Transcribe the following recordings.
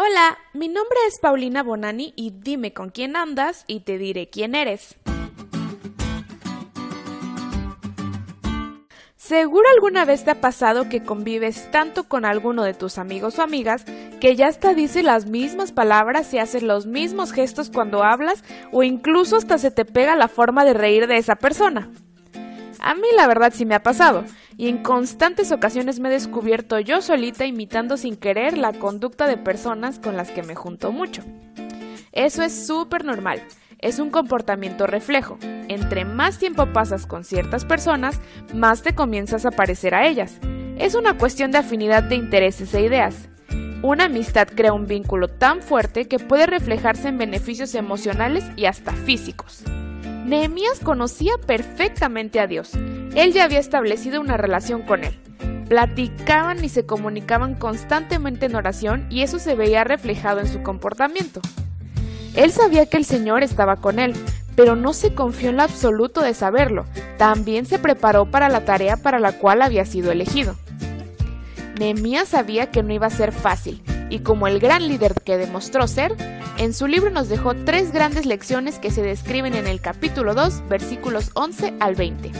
Hola, mi nombre es Paulina Bonani y dime con quién andas y te diré quién eres. Seguro alguna vez te ha pasado que convives tanto con alguno de tus amigos o amigas que ya hasta dice las mismas palabras y hace los mismos gestos cuando hablas o incluso hasta se te pega la forma de reír de esa persona. A mí la verdad sí me ha pasado, y en constantes ocasiones me he descubierto yo solita imitando sin querer la conducta de personas con las que me junto mucho. Eso es súper normal, es un comportamiento reflejo. Entre más tiempo pasas con ciertas personas, más te comienzas a parecer a ellas. Es una cuestión de afinidad de intereses e ideas. Una amistad crea un vínculo tan fuerte que puede reflejarse en beneficios emocionales y hasta físicos. Nehemías conocía perfectamente a Dios. Él ya había establecido una relación con él. Platicaban y se comunicaban constantemente en oración y eso se veía reflejado en su comportamiento. Él sabía que el Señor estaba con él, pero no se confió en lo absoluto de saberlo. También se preparó para la tarea para la cual había sido elegido. Nehemías sabía que no iba a ser fácil, y como el gran líder que demostró ser, en su libro nos dejó tres grandes lecciones que se describen en el capítulo 2, versículos 11 al 20.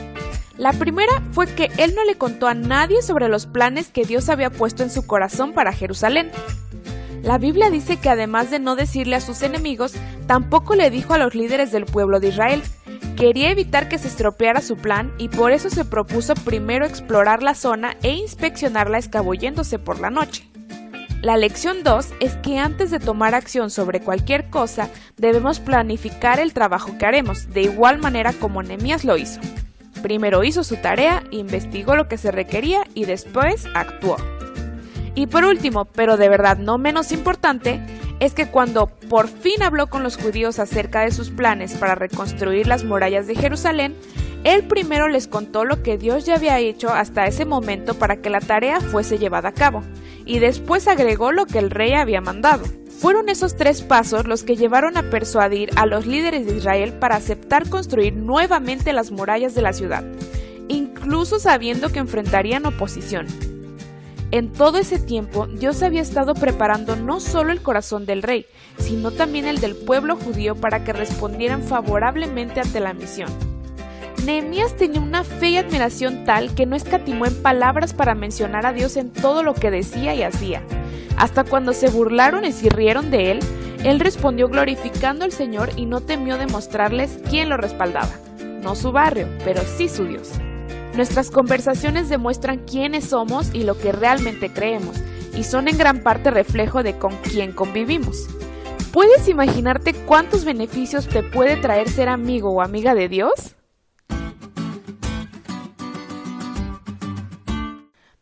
La primera fue que él no le contó a nadie sobre los planes que Dios había puesto en su corazón para Jerusalén. La Biblia dice que además de no decirle a sus enemigos, tampoco le dijo a los líderes del pueblo de Israel. Quería evitar que se estropeara su plan y por eso se propuso primero explorar la zona e inspeccionarla escabulléndose por la noche. La lección 2 es que antes de tomar acción sobre cualquier cosa, debemos planificar el trabajo que haremos, de igual manera como Nehemías lo hizo. Primero hizo su tarea, investigó lo que se requería y después actuó. Y por último, pero de verdad no menos importante, es que cuando por fin habló con los judíos acerca de sus planes para reconstruir las murallas de Jerusalén, él primero les contó lo que Dios ya había hecho hasta ese momento para que la tarea fuese llevada a cabo, y después agregó lo que el rey había mandado. Fueron esos tres pasos los que llevaron a persuadir a los líderes de Israel para aceptar construir nuevamente las murallas de la ciudad, incluso sabiendo que enfrentarían oposición. En todo ese tiempo, Dios había estado preparando no solo el corazón del rey, sino también el del pueblo judío para que respondieran favorablemente ante la misión. Nehemías tenía una fe y admiración tal que no escatimó en palabras para mencionar a Dios en todo lo que decía y hacía. Hasta cuando se burlaron y se rieron de él, él respondió glorificando al Señor y no temió demostrarles quién lo respaldaba. No su barrio, pero sí su Dios. Nuestras conversaciones demuestran quiénes somos y lo que realmente creemos, y son en gran parte reflejo de con quién convivimos. ¿Puedes imaginarte cuántos beneficios te puede traer ser amigo o amiga de Dios?